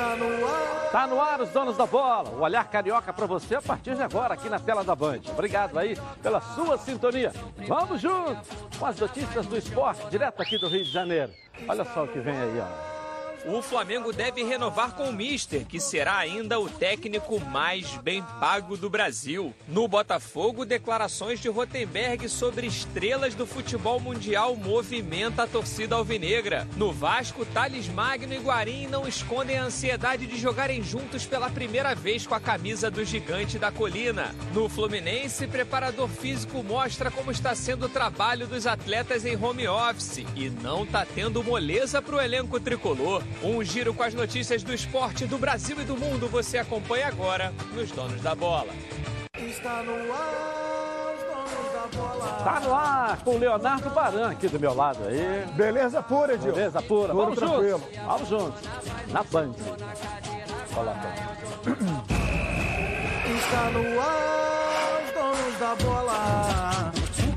Está no ar. Tá no ar os donos da bola. O olhar carioca para você a partir de agora aqui na tela da Band. Obrigado aí pela sua sintonia. Vamos juntos com as notícias do esporte direto aqui do Rio de Janeiro. Olha só o que vem aí, ó. O Flamengo deve renovar com o Mister, que será ainda o técnico mais bem pago do Brasil. No Botafogo, declarações de Rotenberg sobre estrelas do futebol mundial movimenta a torcida alvinegra. No Vasco, Thales Magno e Guarim não escondem a ansiedade de jogarem juntos pela primeira vez com a camisa do gigante da colina. No Fluminense, preparador físico mostra como está sendo o trabalho dos atletas em home office e não está tendo moleza para o elenco tricolor. Um giro com as notícias do esporte do Brasil e do mundo você acompanha agora nos Donos da Bola. Está no ar. Os donos da bola. Tá no ar com o Leonardo Baran aqui do meu lado aí. Beleza pura, Edil? Beleza pura. Tudo Vamos tranquilo. juntos. Vamos juntos. Na Band. Aí. Está no ar. Os donos da bola.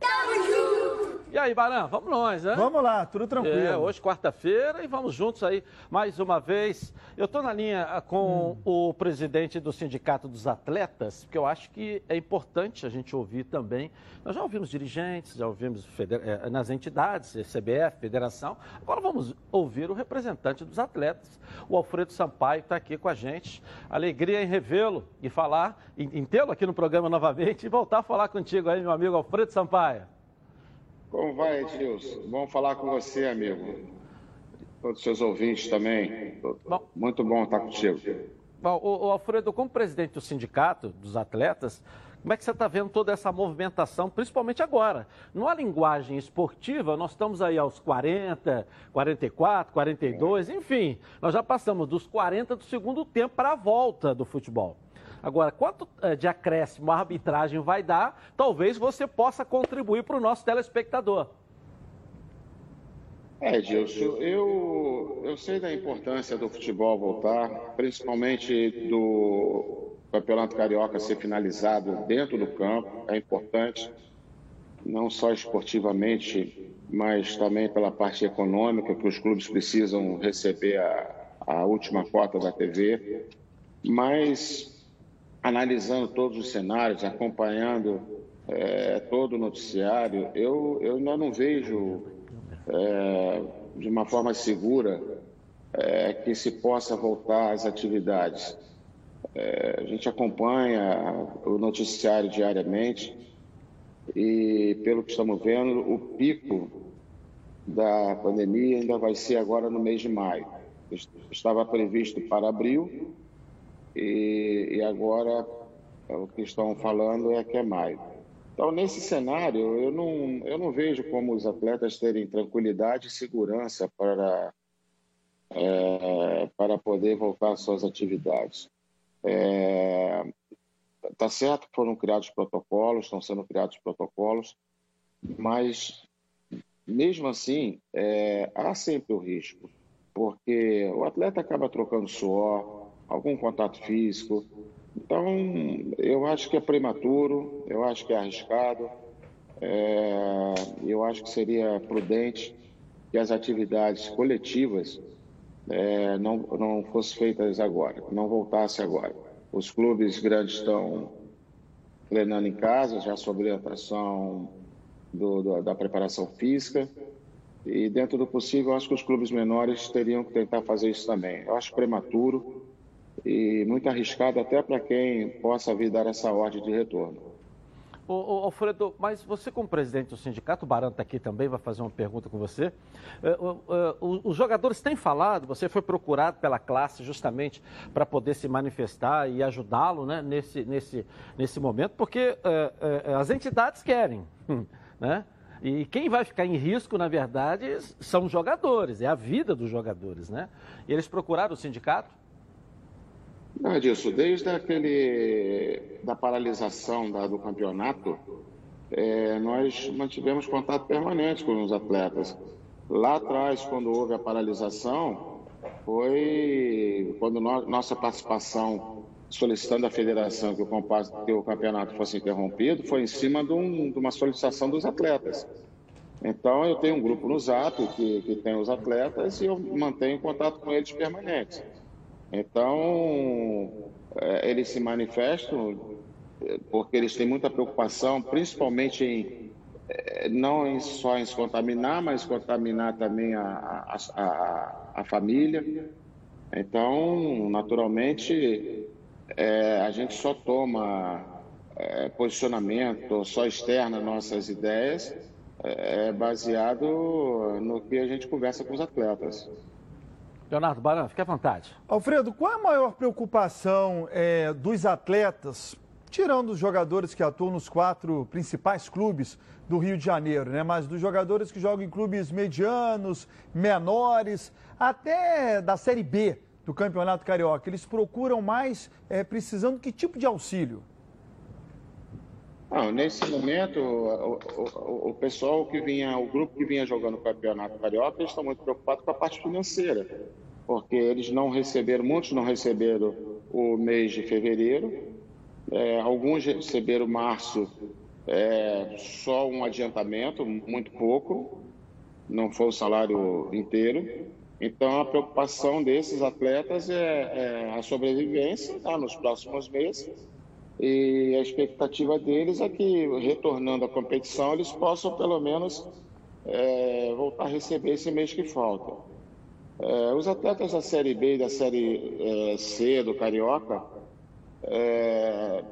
Tamo junto. E aí, Baran, vamos nós, né? Vamos lá, tudo tranquilo. É, hoje quarta-feira e vamos juntos aí mais uma vez. Eu estou na linha ah, com o presidente do Sindicato dos Atletas, porque eu acho que é importante a gente ouvir também. Nós já ouvimos dirigentes, já ouvimos feder- eh, nas entidades, CBF, Federação. Agora vamos ouvir o representante dos atletas, o Alfredo Sampaio, que está aqui com a gente. Alegria em revê-lo e falar, em, em tê-lo aqui no programa novamente e voltar a falar contigo aí, meu amigo Alfredo Sampaio. Como vai, Edilson? Bom falar com você, amigo. Todos os seus ouvintes também. Bom. Muito bom estar contigo. Bom, o, o Alfredo, como presidente do sindicato dos atletas, como é que você está vendo toda essa movimentação, principalmente agora? Numa linguagem esportiva, nós estamos aí aos 40, 44, 42, enfim, nós já passamos dos 40 do segundo tempo para a volta do futebol. Agora, quanto eh, de acréscimo a arbitragem vai dar, talvez você possa contribuir para o nosso telespectador. É, Edilson, eu, eu sei da importância do futebol voltar, principalmente do Campeonato Carioca ser finalizado dentro do campo. É importante, não só esportivamente, mas também pela parte econômica, que os clubes precisam receber a, a última cota da TV. Mas analisando todos os cenários, acompanhando eh, todo o noticiário, eu, eu ainda não vejo eh, de uma forma segura eh, que se possa voltar às atividades. Eh, a gente acompanha o noticiário diariamente e, pelo que estamos vendo, o pico da pandemia ainda vai ser agora no mês de maio. Estava previsto para abril, e, e agora o que estão falando é que é maio. Então, nesse cenário, eu não, eu não vejo como os atletas terem tranquilidade e segurança para, é, para poder voltar às suas atividades. Está certo que foram criados protocolos, estão sendo criados protocolos, mas mesmo assim, é, há sempre o risco, porque o atleta acaba trocando suor, algum contato físico. Então, eu acho que é prematuro, eu acho que é arriscado, é, eu acho que seria prudente que as atividades coletivas é, não, não fossem feitas agora, não voltassem agora. Os clubes grandes estão treinando em casa, já sob orientação do, do, da preparação física, e dentro do possível, eu acho que os clubes menores teriam que tentar fazer isso também. Eu acho prematuro, e muito arriscado até para quem possa vir dar essa ordem de retorno. Ô, ô, Alfredo, mas você como presidente do sindicato, o Barão está aqui também, vai fazer uma pergunta com você. É, é, os jogadores têm falado, você foi procurado pela classe justamente para poder se manifestar e ajudá-lo né, nesse, nesse, nesse momento, porque é, as entidades querem, né? E quem vai ficar em risco, na verdade, são os jogadores, é a vida dos jogadores, né? E eles procuraram o sindicato? Não, disso, desde aquele da paralisação da, do campeonato, é, nós mantivemos contato permanente com os atletas. Lá atrás, quando houve a paralisação, foi quando no, nossa participação solicitando à federação que o, que o, campeonato fosse interrompido, foi em cima de, um, de, uma solicitação dos atletas. Então, eu tenho um grupo no Zap que, que tem os atletas e eu mantenho contato com eles permanentes. Então, é, eles se manifestam é, porque eles têm muita preocupação, principalmente em é, não só em se contaminar, mas contaminar também a, a, a, a família. Então, naturalmente, é, a gente só toma é, posicionamento, só externa nossas ideias, é, baseado no que a gente conversa com os atletas. Leonardo Baran, fique à vontade. Alfredo, qual é a maior preocupação é, dos atletas, tirando os jogadores que atuam nos quatro principais clubes do Rio de Janeiro, né? Mas dos jogadores que jogam em clubes medianos, menores, até da Série B do Campeonato Carioca, eles procuram mais é, precisando de que tipo de auxílio? Não, nesse momento, o, o, o, pessoal que vinha, o grupo que vinha jogando o Campeonato Carioca, eles estão muito preocupados com a parte financeira porque eles não receberam, muitos não receberam o mês de fevereiro, é, alguns receberam março é, só um adiantamento, muito pouco, não foi o salário inteiro. Então, a preocupação desses atletas é, é a sobrevivência tá, nos próximos meses e a expectativa deles é que, retornando à competição, eles possam, pelo menos, é, voltar a receber esse mês que falta. É, os atletas da Série B e da Série é, C do Carioca é,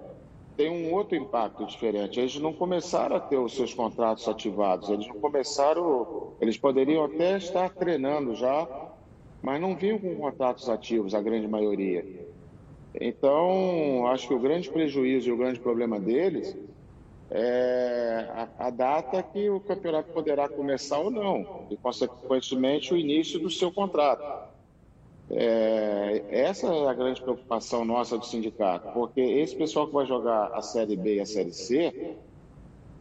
têm um outro impacto diferente. Eles não começaram a ter os seus contratos ativados, eles não começaram, eles poderiam até estar treinando já, mas não vinham com contratos ativos, a grande maioria. Então, acho que o grande prejuízo e o grande problema deles é, a, a, data que o campeonato poderá começar ou não, e, consequentemente, o início do seu contrato. É, essa é a grande preocupação nossa do sindicato, porque esse pessoal que vai jogar a Série B e a Série C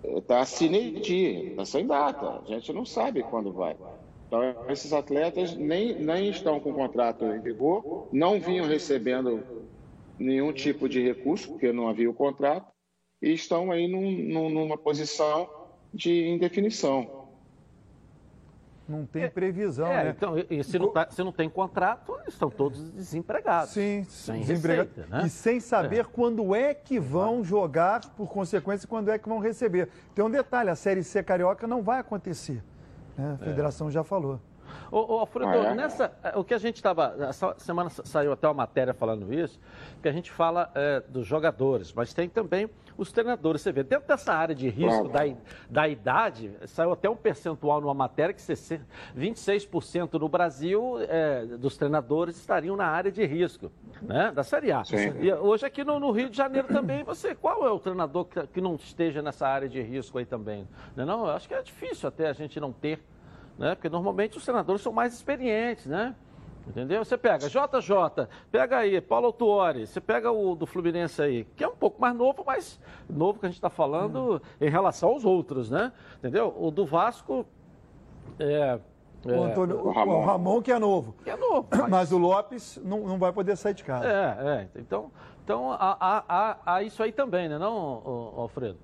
está sine die, está sem data, a gente não sabe quando vai. Então, esses atletas nem, nem estão com contrato em vigor, não vinham recebendo nenhum tipo de recurso, porque não havia o contrato, e estão aí num, numa posição de indefinição. Não tem previsão, é, né? Então, e se não, tá, se não tem contrato, estão todos desempregados. Sim, sem desempregados. Receita, né? E sem saber é. quando é que vão jogar, por consequência, quando é que vão receber. Tem um detalhe, a Série C Carioca não vai acontecer. Né? A é. federação é. já falou. Ô, ô Alfredo, ah, é? nessa, o que a gente estava. Essa semana saiu até uma matéria falando isso, que a gente fala é, dos jogadores, mas tem também os treinadores. Você vê, dentro dessa área de risco da, da idade, saiu até um percentual numa matéria que 26% no Brasil é, dos treinadores estariam na área de risco, né? Da Série A. Sim. E hoje aqui no, no, Rio de Janeiro também, você, qual é o treinador que, que não esteja nessa área de risco aí também? Não, é não, eu acho que é difícil até a gente não ter né? Porque normalmente os senadores são mais experientes, né? Entendeu? Você pega JJ, pega aí, Paulo Autuori, você pega o do Fluminense aí, que é um pouco mais novo, mas novo que a gente está falando hum. em relação aos outros, né? Entendeu? O do Vasco é. O, é, Antônio, o, Ramon. o, Ramon. que é novo. Que é novo. Mas, mas o Lopes não, não vai poder sair de casa. É, é. Então, então há, há, há, isso aí também, né, não, Alfredo?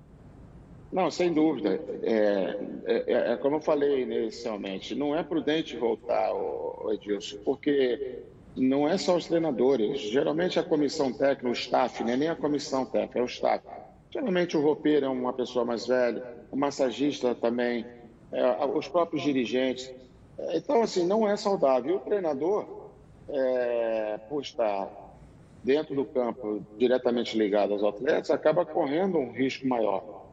Não, sem dúvida. É, é, é, é, como eu falei inicialmente, não é prudente voltar, Edilson, porque não é só os treinadores. Geralmente a comissão técnica, o staff, né? nem a comissão técnica, é o staff. Geralmente o roupeiro é uma pessoa mais velha, o massagista também, é, os próprios dirigentes. Então, assim, não é saudável. E o treinador, é, por estar dentro do campo, diretamente ligado aos atletas, acaba correndo um risco maior.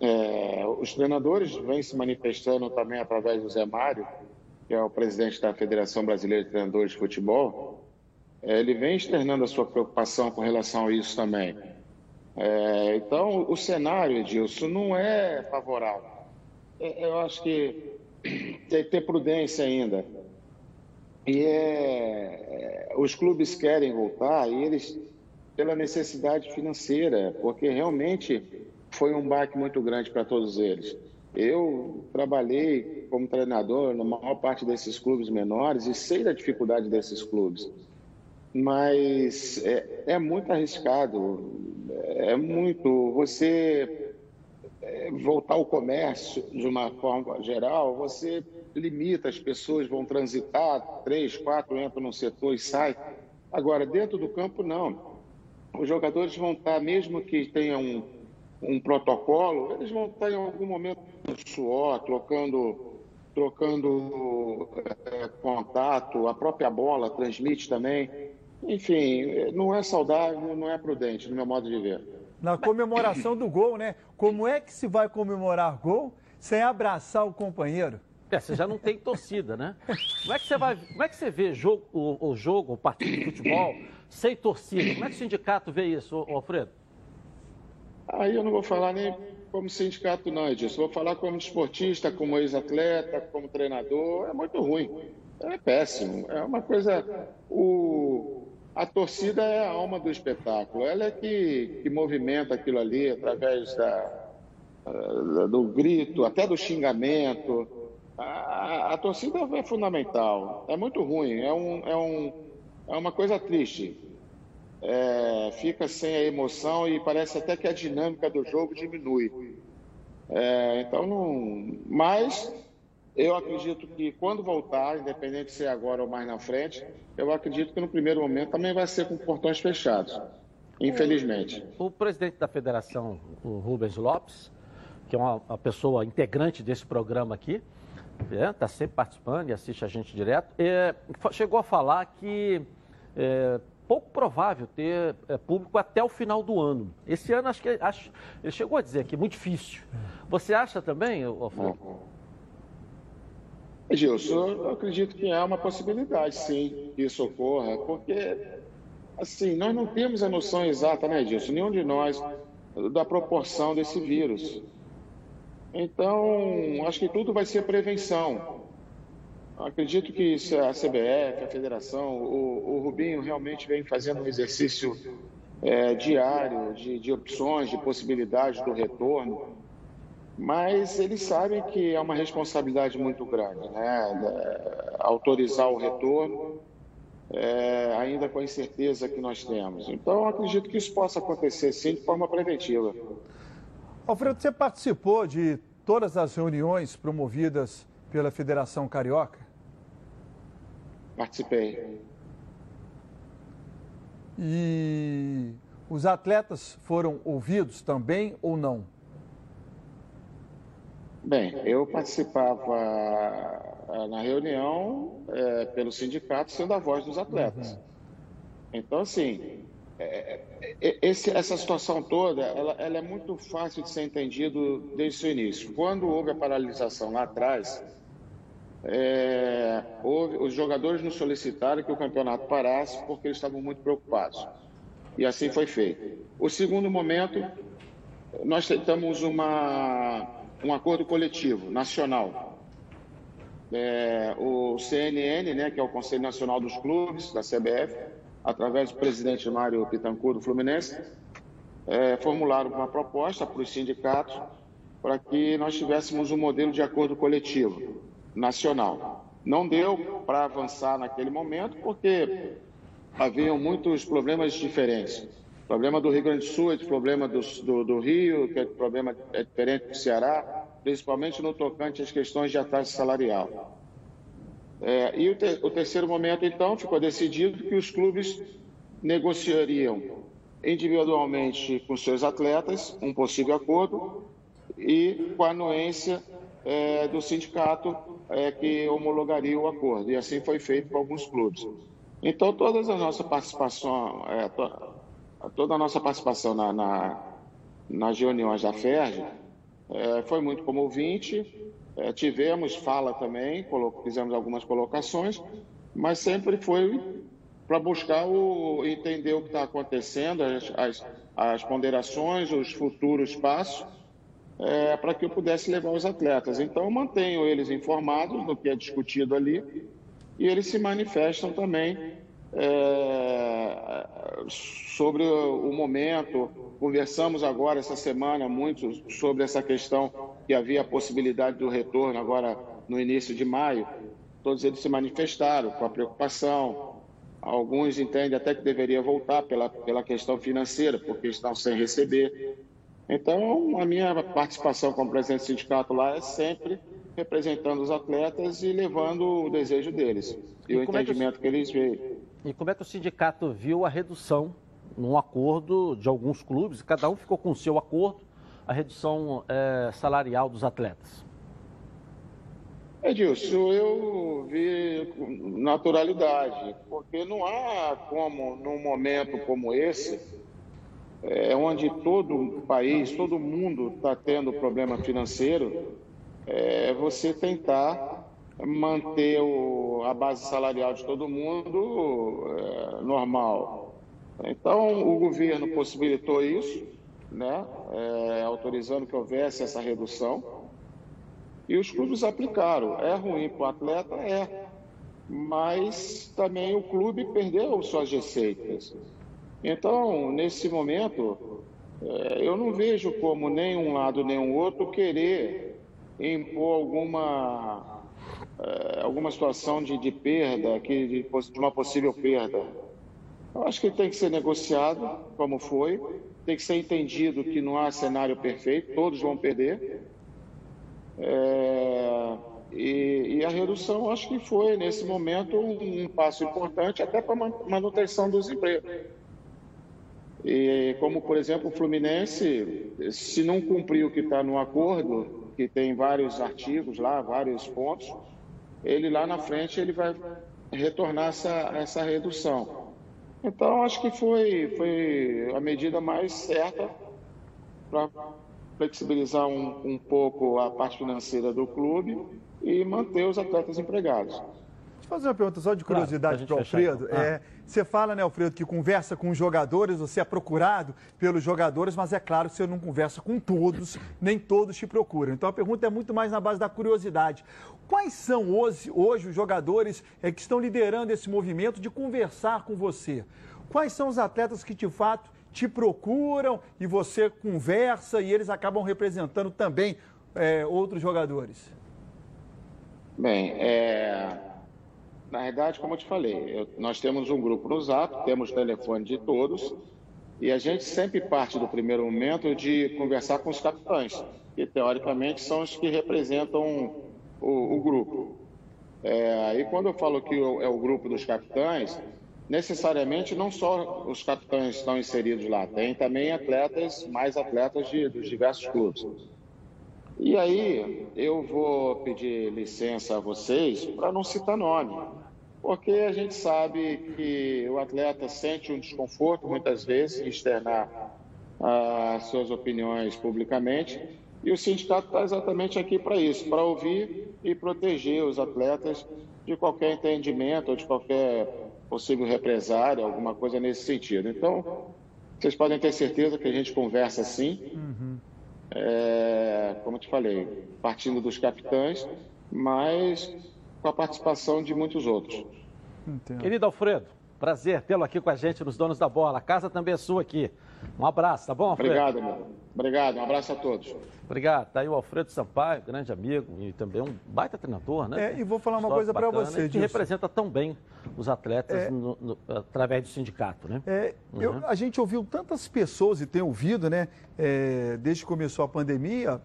É, os treinadores vêm se manifestando também através do Zé Mário, que é o presidente da Federação Brasileira de Treinadores de Futebol. É, ele vem externando a sua preocupação com relação a isso também. É, então, o cenário, Edilson, não é favorável. É, eu acho que tem que ter prudência ainda. E é, é, os clubes querem voltar e eles pela necessidade financeira, porque realmente foi um baque muito grande para todos eles. Eu trabalhei como treinador na maior parte desses clubes menores e sei da dificuldade desses clubes. Mas é, é muito arriscado, é muito. Você é, voltar ao comércio de uma forma geral, você limita, as pessoas vão transitar, três, quatro entram no setor e saem. Agora, dentro do campo, não. Os jogadores vão estar, mesmo que tenham um, protocolo, eles vão estar em algum momento no suor, trocando, trocando é, contato, a própria bola transmite também. Enfim, não é saudável, não é prudente, no meu modo de ver. Na comemoração do gol, né? Como é que se vai comemorar gol sem abraçar o companheiro? É, você já não tem torcida, né? Como é que você vai, como é que você vê jogo, o, o jogo, o partido de futebol sem torcida? Como é que o sindicato vê isso, Alfredo? Aí eu não vou falar nem como sindicato não, Edilson. Vou falar como esportista, como ex-atleta, como treinador. É muito ruim. É péssimo. É uma coisa. O, a torcida é a alma do espetáculo. Ela é que, que movimenta aquilo ali através da, do grito, até do xingamento. A, a, torcida é fundamental. É muito ruim. É, um, é, um, é uma coisa triste. É, fica sem a emoção e parece até que a dinâmica do jogo diminui. É, então, não. Mas eu acredito que quando voltar, independente se é agora ou mais na frente, eu acredito que no primeiro momento também vai ser com portões fechados. Infelizmente. O, o presidente da federação, o Rubens Lopes, que é uma, uma pessoa integrante desse programa aqui, está é, tá sempre participando e assiste a gente direto, é, chegou a falar que é pouco provável ter é, público até o final do ano. Esse ano, acho que acho, ele chegou a dizer que é muito difícil. Você acha também, Alfredo? Gilson, eu acredito que há uma possibilidade, sim, que isso ocorra, porque, assim, nós não temos a noção exata, né, Gilson? Nenhum de nós, da proporção desse vírus. Então, acho que tudo vai ser prevenção. Acredito que a CBF, a federação, o, o Rubinho realmente vem fazendo um exercício é, diário de, de opções, de possibilidades do retorno, mas eles sabem que é uma responsabilidade muito grande, né? É, autorizar o retorno, é, ainda com a incerteza que nós temos. Então, acredito que isso possa acontecer sim de forma preventiva. Alfredo, você participou de todas as reuniões promovidas pela Federação Carioca? Participei. E os atletas foram ouvidos também ou não? Bem, eu participava eh, na reunião é, pelo sindicato sendo a voz dos atletas. Uhum. Então, assim, é, esse, essa situação toda, ela, ela, é muito fácil de ser entendido desde o início. Quando houve a paralisação lá atrás, é, houve, os jogadores nos solicitaram que o campeonato parasse porque eles estavam muito preocupados. E assim foi feito. O segundo momento, nós tentamos uma, um acordo coletivo, nacional. É, o CNN, né, que é o Conselho Nacional dos Clubes, da CBF, através do presidente Mário Pittencourt do Fluminense, é, formularam uma proposta para os sindicatos para que nós tivéssemos um modelo de acordo coletivo nacional. Não deu para avançar naquele momento porque haviam muitos problemas diferentes. O problema do Rio Grande do Sul é problema do, do, do, Rio, que é problema é diferente do Ceará, principalmente no tocante às questões de atraso salarial. É, e o, o terceiro momento, então, ficou decidido que os clubes negociariam individualmente com seus atletas um possível acordo e com a anuência é, do sindicato é, que homologaria o acordo. E assim foi feito com alguns clubes. Então, todas a nossa participação, é, to, toda a nossa participação na, na, nas reuniões da FERJ é, foi muito como ouvinte, é, tivemos fala também, fizemos algumas colocações, mas sempre foi para buscar o, entender o que está acontecendo, as, as, as, ponderações, os futuros passos, é, para que eu pudesse levar os atletas. Então, eu mantenho eles informados do que é discutido ali e eles se manifestam também é, sobre o momento. Conversamos agora essa semana muito sobre essa questão que havia a possibilidade do retorno agora no início de maio. Todos eles se manifestaram com a preocupação. Alguns entendem até que deveria voltar pela, pela questão financeira, porque estão sem receber. Então, a minha participação como presidente do sindicato lá é sempre representando os atletas e levando o desejo deles e, e o entendimento é que, que eles veem. E como é que o sindicato viu a redução num acordo de alguns clubes? Cada um ficou com o seu acordo, a redução é, salarial dos atletas. Edilson, eu vi naturalidade, porque não há como, num momento como esse, é, onde todo o país, todo mundo está tendo problema financeiro, é, você tentar manter o, a base salarial de todo mundo é, normal. Então, o governo possibilitou isso, né, é, autorizando que houvesse essa redução, e os clubes aplicaram. É ruim para o atleta? É. Mas também o clube perdeu suas receitas. Então, nesse momento, é, eu não vejo como nem um lado nem o outro querer impor alguma, é, alguma situação de, de perda, de, de uma possível perda. Eu acho que tem que ser negociado, como foi, tem que ser entendido que não há cenário perfeito, todos vão perder. É, e, e, a redução, acho que foi, nesse momento, um, um passo importante até para a manutenção dos empregos. E como, por exemplo, o Fluminense, se não cumprir o que está no acordo, que tem vários artigos lá, vários pontos, ele lá na frente ele vai retornar essa, essa redução. Então, acho que foi, foi a medida mais certa para flexibilizar um, um pouco a parte financeira do clube e manter os atletas empregados fazer uma pergunta só de curiosidade claro, para o Alfredo. Então. Ah. É, você fala, né, Alfredo, que conversa com os jogadores, você é procurado pelos jogadores, mas é claro que você não conversa com todos, nem todos te procuram. Então a pergunta é muito mais na base da curiosidade. Quais são hoje, hoje os jogadores é, que estão liderando esse movimento de conversar com você? Quais são os atletas que de fato te procuram e você conversa e eles acabam representando também é, outros jogadores? Bem, é, na verdade, como eu te falei, eu, nós temos um grupo no Zap, temos telefone de todos, e a gente sempre parte do primeiro momento de conversar com os capitães, que teoricamente são os que representam o, o grupo. É, e quando eu falo que é o grupo dos capitães, necessariamente não só os capitães estão inseridos lá, tem também atletas, mais atletas de, dos diversos clubes. E aí eu vou pedir licença a vocês para não citar nome, porque a gente sabe que o atleta sente um desconforto muitas vezes em externar as suas opiniões publicamente e o sindicato está exatamente aqui para isso, para ouvir e proteger os atletas de qualquer entendimento ou de qualquer possível represária, alguma coisa nesse sentido. Então, vocês podem ter certeza que a gente conversa sim. Uhum é, como eu te falei, partindo dos capitães, mas com a participação de muitos outros. Entendo. Querido Alfredo, prazer tê-lo aqui com a gente nos Donos da Bola. A casa também é sua aqui. Um abraço, tá bom, Alfredo? Obrigado, meu. Obrigado, um abraço a todos. Obrigado. Tá aí o Alfredo Sampaio, grande amigo e também um baita treinador, né? É, e vou falar uma coisa para você, Que representa tão bem os atletas é, no, no, através do sindicato, né? É, uhum. eu, a gente ouviu tantas pessoas e tem ouvido, né, é, desde que começou a pandemia,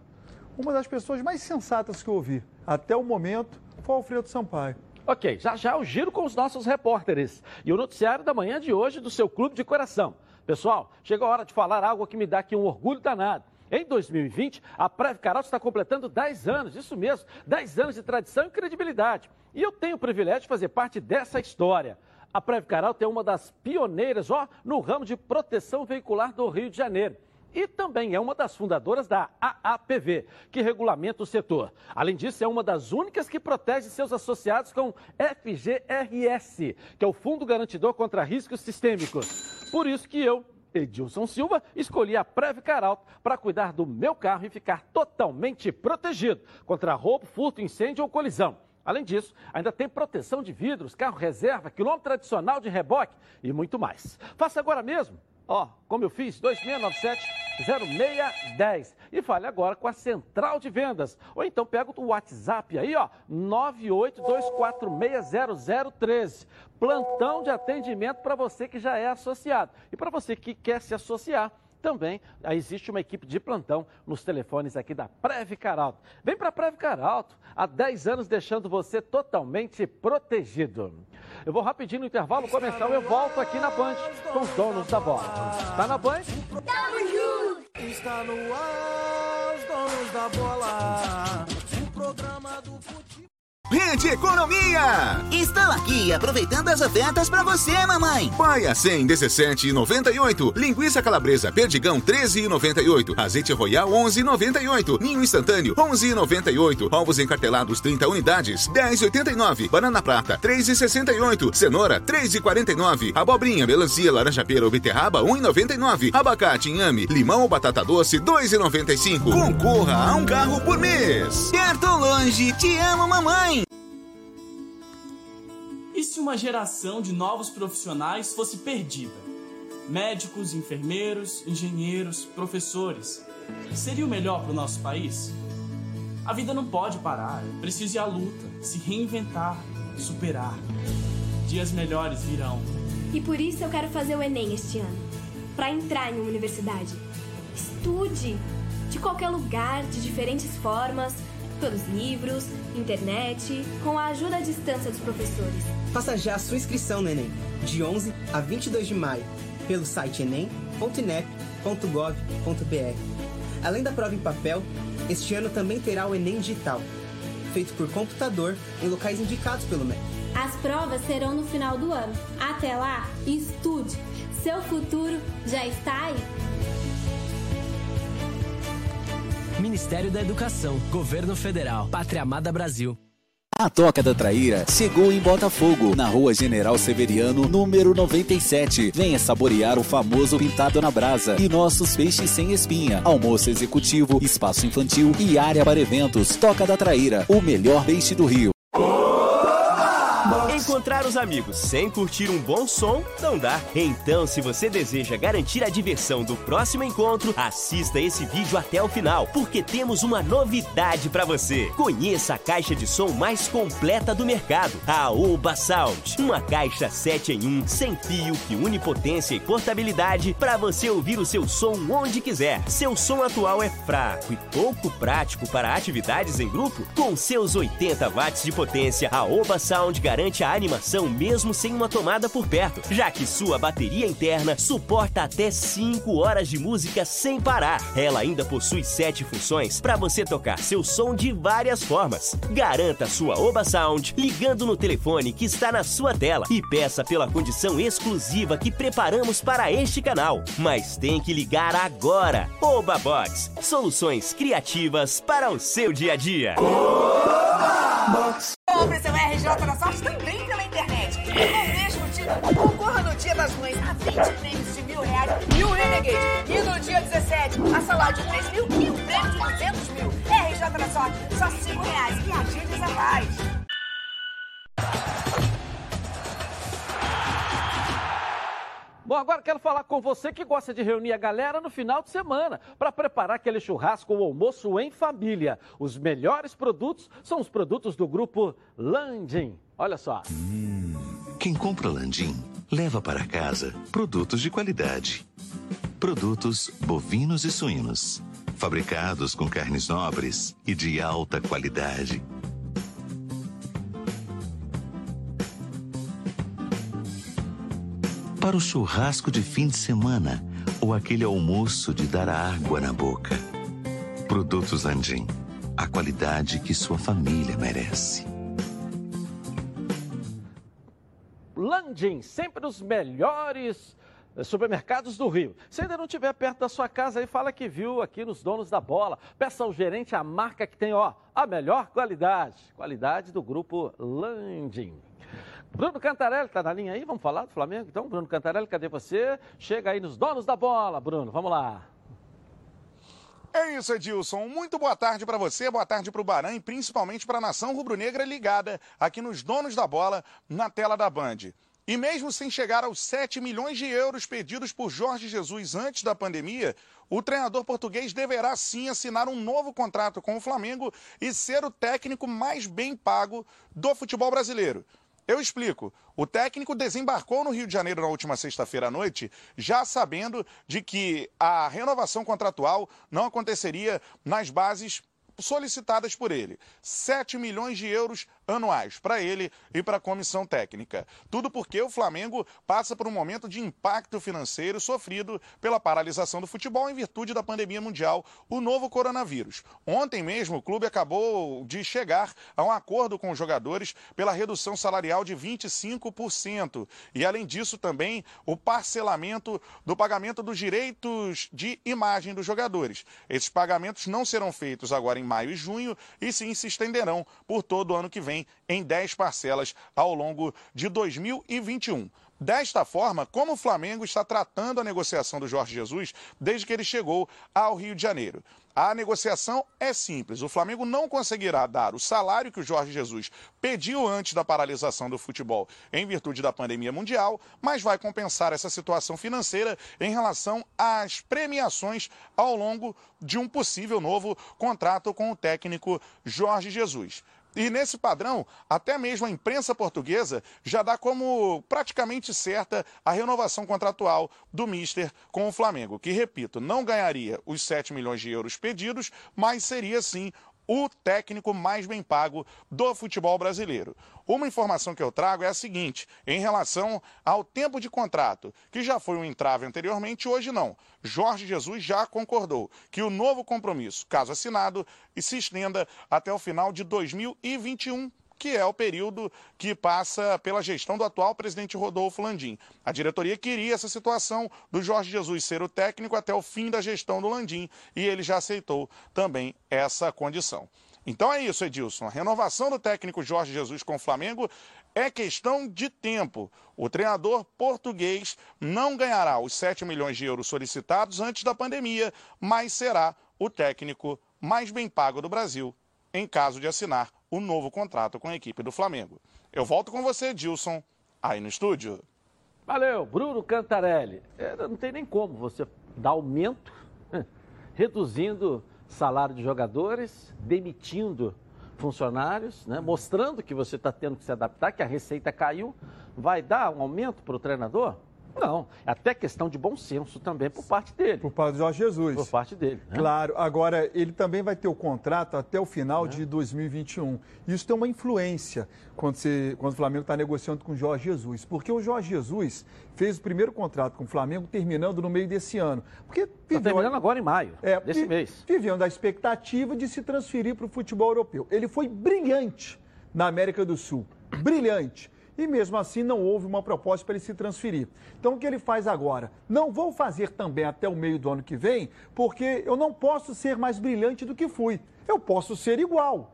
uma das pessoas mais sensatas que eu ouvi até o momento o Alfredo Sampaio. Ok, já já o giro com os nossos repórteres e o noticiário da manhã de hoje do seu clube de coração. Pessoal, chegou a hora de falar algo que me dá aqui um orgulho danado. Em 2020, a Preve Caralto está completando 10 anos, isso mesmo, 10 anos de tradição e credibilidade. E eu tenho o privilégio de fazer parte dessa história. A Preve Caralto é uma das pioneiras ó, no ramo de proteção veicular do Rio de Janeiro e também é uma das fundadoras da AAPV, que regulamenta o setor. Além disso, é uma das únicas que protege seus associados com FGRS, que é o Fundo Garantidor contra Riscos Sistêmicos. Por isso que eu, Edilson Silva, escolhi a Preve Caralto para cuidar do meu carro e ficar totalmente protegido contra roubo, furto, incêndio ou colisão. Além disso, ainda tem proteção de vidros, carro reserva, quilômetro tradicional de reboque e muito mais. Faça agora mesmo. Ó, como eu fiz, 2697-0610. E fale agora com a Central de Vendas. Ou então pega o WhatsApp aí, ó, 982460013. Plantão de atendimento para você que já é associado. E para você que quer se associar, também existe uma equipe de plantão nos telefones aqui da Previcar Alto. Vem para a Previcar Alto, há 10 anos deixando você totalmente protegido. Eu vou rapidinho no intervalo comercial, eu volto aqui na Band com os donos da bola. Tá na Band? Tamo junto! Está no ar, os donos da bola, Rede Economia! Estou aqui aproveitando as ofertas para você, mamãe. Paia 100, 17,98. Linguiça calabresa perdigão, 13,98. Azeite royal, 11,98. Ninho instantâneo, 11,98. Ovos encartelados, 30 unidades, 10,89. Banana prata, 3,68. Cenoura, 3,49. Abobrinha, melancia, laranja pera ou beterraba, 1,99. Abacate, inhame, limão ou batata doce, 2,95. Concorra a um carro por mês. Perto ou longe, te amo, mamãe. Se uma geração de novos profissionais fosse perdida? Médicos, enfermeiros, engenheiros, professores. Seria o melhor para o nosso país? A vida não pode parar, é preciso ir à luta, se reinventar, superar. Dias melhores virão. E por isso eu quero fazer o Enem este ano para entrar em uma universidade. Estude! De qualquer lugar, de diferentes formas pelos livros, internet, com a ajuda à distância dos professores. Faça já a sua inscrição no Enem, de 11 a 22 de maio, pelo site enem.inep.gov.br. Além da prova em papel, este ano também terá o Enem Digital, feito por computador em locais indicados pelo MEC. As provas serão no final do ano. Até lá, estude! Seu futuro já está aí! Ministério da Educação, Governo Federal, Pátria Amada Brasil. A Toca da Traíra chegou em Botafogo, na rua General Severiano, número 97. Venha saborear o famoso pintado na brasa e nossos peixes sem espinha. Almoço executivo, espaço infantil e área para eventos. Toca da Traíra, o melhor peixe do Rio. Encontrar os amigos sem curtir um bom som não dá. Então, se você deseja garantir a diversão do próximo encontro, assista esse vídeo até o final, porque temos uma novidade para você. Conheça a caixa de som mais completa do mercado, a Oba Sound. Uma caixa 7 em 1, sem fio, que une potência e portabilidade para você ouvir o seu som onde quiser. Seu som atual é fraco e pouco prático para atividades em grupo? Com seus 80 watts de potência, a Oba Sound garante a animação mesmo sem uma tomada por perto, já que sua bateria interna suporta até 5 horas de música sem parar. Ela ainda possui 7 funções para você tocar seu som de várias formas. Garanta sua Oba Sound ligando no telefone que está na sua tela e peça pela condição exclusiva que preparamos para este canal. Mas tem que ligar agora. Oba Box, soluções criativas para o seu dia a dia. Oba Box. Compre seu RJ na sorte também pela internet. Com o mesmo título, concorra no Dia das Mães a 20 prêmios de mil reais e um Renegade. E no dia 17, a salário de 3 mil e um prêmio de 200 mil. RJ na sorte, só 5 reais. E a paz. Bom, agora quero falar com você que gosta de reunir a galera no final de semana para preparar aquele churrasco ou almoço em família. Os melhores produtos são os produtos do grupo Landim. Olha só. Hum, quem compra Landim leva para casa produtos de qualidade. Produtos bovinos e suínos, fabricados com carnes nobres e de alta qualidade para o churrasco de fim de semana ou aquele almoço de dar água na boca. Produtos Landim, a qualidade que sua família merece. Landim, sempre os melhores eh, supermercados do Rio. Se ainda não estiver perto da sua casa, aí fala que viu aqui nos donos da bola. Peça ao gerente a marca que tem, ó, a melhor qualidade. Qualidade do grupo Landim. Bruno Cantarelli está na linha aí, vamos falar do Flamengo? Então, Bruno Cantarelli, cadê você? Chega aí nos donos da bola, Bruno, vamos lá. É isso, Edilson. Muito boa tarde para você, boa tarde para o Baran e principalmente para a nação rubro-negra ligada aqui nos donos da bola na tela da Band. E mesmo sem chegar aos 7 milhões de euros pedidos por Jorge Jesus antes da pandemia, o treinador português deverá sim assinar um novo contrato com o Flamengo e ser o técnico mais bem pago do futebol brasileiro. Eu explico. O técnico desembarcou no Rio de Janeiro na última sexta-feira à noite, já sabendo de que a renovação contratual não aconteceria nas bases solicitadas por ele. 7 milhões de euros anuais para ele e para a comissão técnica. Tudo porque o Flamengo passa por um momento de impacto financeiro sofrido pela paralisação do futebol em virtude da pandemia mundial, o novo coronavírus. Ontem mesmo, o clube acabou de chegar a um acordo com os jogadores pela redução salarial de 25%. E, além disso, também o parcelamento do pagamento dos direitos de imagem dos jogadores. Esses pagamentos não serão feitos agora em maio e junho e sim se estenderão por todo o ano que vem em 10 parcelas ao longo de 2021. Desta forma, como o Flamengo está tratando a negociação do Jorge Jesus desde que ele chegou ao Rio de Janeiro? A negociação é simples. O Flamengo não conseguirá dar o salário que o Jorge Jesus pediu antes da paralisação do futebol em virtude da pandemia mundial, mas vai compensar essa situação financeira em relação às premiações ao longo de um possível novo contrato com o técnico Jorge Jesus. E nesse padrão, até mesmo a imprensa portuguesa já dá como praticamente certa a renovação contratual do Mister com o Flamengo, que, repito, não ganharia os 7 milhões de euros pedidos, mas seria sim o técnico mais bem pago do futebol brasileiro. Uma informação que eu trago é a seguinte: em relação ao tempo de contrato, que já foi um entrave anteriormente, hoje não. Jorge Jesus já concordou que o novo compromisso, caso assinado, se estenda até o final de 2021 que é o período que passa pela gestão do atual presidente Rodolfo Landim. A diretoria queria essa situação do Jorge Jesus ser o técnico até o fim da gestão do Landim e ele já aceitou também essa condição. Então é isso, Edilson. A renovação do técnico Jorge Jesus com o Flamengo é questão de tempo. O treinador português não ganhará os 7 milhões de euros solicitados antes da pandemia, mas será o técnico mais bem pago do Brasil em caso de assinar o novo contrato com a equipe do Flamengo. Eu volto com você, Dilson, aí no estúdio. Valeu, Bruno Cantarelli. É, não tem nem como você dar aumento, reduzindo salário de jogadores, demitindo funcionários, né? mostrando que você está tendo que se adaptar, que a receita caiu. Vai dar um aumento para o treinador? Não, é até questão de bom senso também por parte dele. Por parte do Jorge Jesus. Por parte dele. Né? Claro, agora ele também vai ter o contrato até o final é. de 2021. Isso tem uma influência quando, você, quando o Flamengo está negociando com o Jorge Jesus. Porque o Jorge Jesus fez o primeiro contrato com o Flamengo terminando no meio desse ano. Porque Está terminando agora em maio, é, desse mês. Vivendo a expectativa de se transferir para o futebol europeu. Ele foi brilhante na América do Sul. Brilhante e mesmo assim não houve uma proposta para ele se transferir. Então o que ele faz agora? Não vou fazer também até o meio do ano que vem, porque eu não posso ser mais brilhante do que fui. Eu posso ser igual.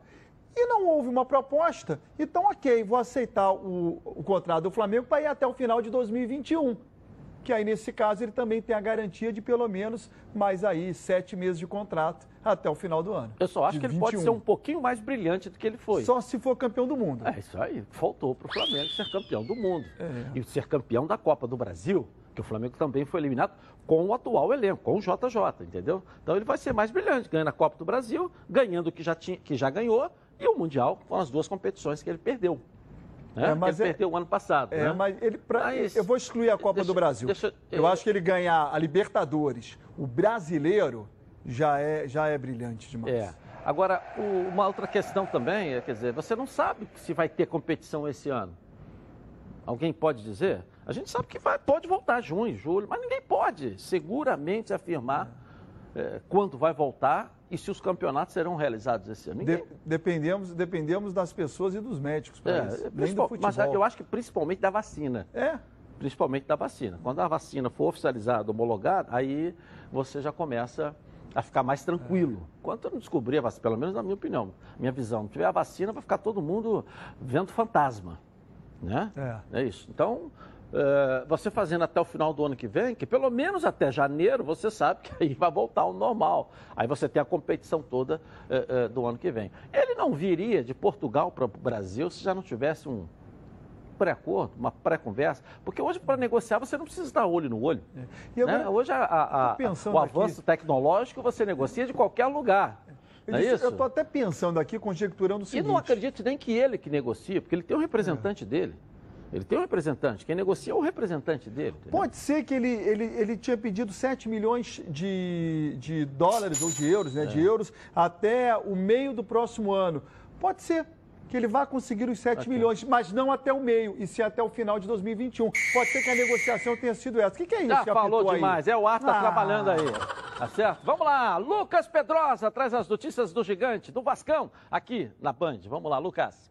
E não houve uma proposta, então ok, vou aceitar o, o contrato do Flamengo para ir até o final de 2021 que aí nesse caso ele também tem a garantia de pelo menos mais aí sete meses de contrato até o final do ano. Eu só acho que ele 21. pode ser um pouquinho mais brilhante do que ele foi. Só se for campeão do mundo. É isso aí. Faltou para o Flamengo ser campeão do mundo. É. E ser campeão da Copa do Brasil, que o Flamengo também foi eliminado com o atual elenco, com o JJ, entendeu? Então ele vai ser mais brilhante, ganhando a Copa do Brasil, ganhando o que já, tinha, que já ganhou e o Mundial com as duas competições que ele perdeu. Né? É, mas ele é, perdeu o ano passado. É, né? mas ele, pra, mas, eu vou excluir a Copa deixa, do Brasil. Deixa, eu acho que ele ganhar a Libertadores, o brasileiro, já é, já é brilhante demais. É. Agora, o, uma outra questão também é, quer dizer, você não sabe se vai ter competição esse ano. Alguém pode dizer? A gente sabe que vai, pode voltar junho, julho, mas ninguém pode seguramente afirmar quando vai voltar e se os campeonatos serão realizados esse ano. De, dependemos, dependemos das pessoas e dos médicos. É, nem do futebol. Mas eu acho que principalmente da vacina. É. Principalmente da vacina. Quando a vacina for oficializada, homologada, aí você já começa a ficar mais tranquilo. Quando eu não descobrir a vacina, pelo menos na minha opinião, minha visão, não tiver a vacina, vai ficar todo mundo vendo fantasma. Né? É. é isso. Então, eh, você fazendo até o final do ano que vem, que pelo menos até janeiro você sabe que aí vai voltar ao normal. Aí você tem a competição toda eh, eh, do ano que vem. Ele não viria de Portugal para o Brasil se já não tivesse um pré-acordo, uma pré-conversa, porque hoje para negociar você não precisa estar olho no olho. E agora, né? Hoje a- a- a- tô o avanço aqui- tecnológico você negocia de qualquer lugar. Eu é disse- isso? Eu estou até pensando aqui, conjecturando o E seguinte. não acredito nem que ele que negocia, porque ele tem um representante dele. Ele tem um representante. Quem negocia é o representante dele. entendeu? Pode ser que ele, ele, ele tinha pedido 7 milhões de, de dólares ou de euros, né? De É. euros até o meio do próximo ano. Pode ser que ele vá conseguir os 7 milhões, mas não até o meio, e sim até o final de 2021. Pode ser que a negociação tenha sido essa. O que, que é isso Já que falou apitou aí? demais. É o ar tá Ah. trabalhando aí. Tá certo? Vamos lá. Lucas Pedrosa traz as notícias do gigante, do Vascão, aqui na Band. Vamos lá, Lucas.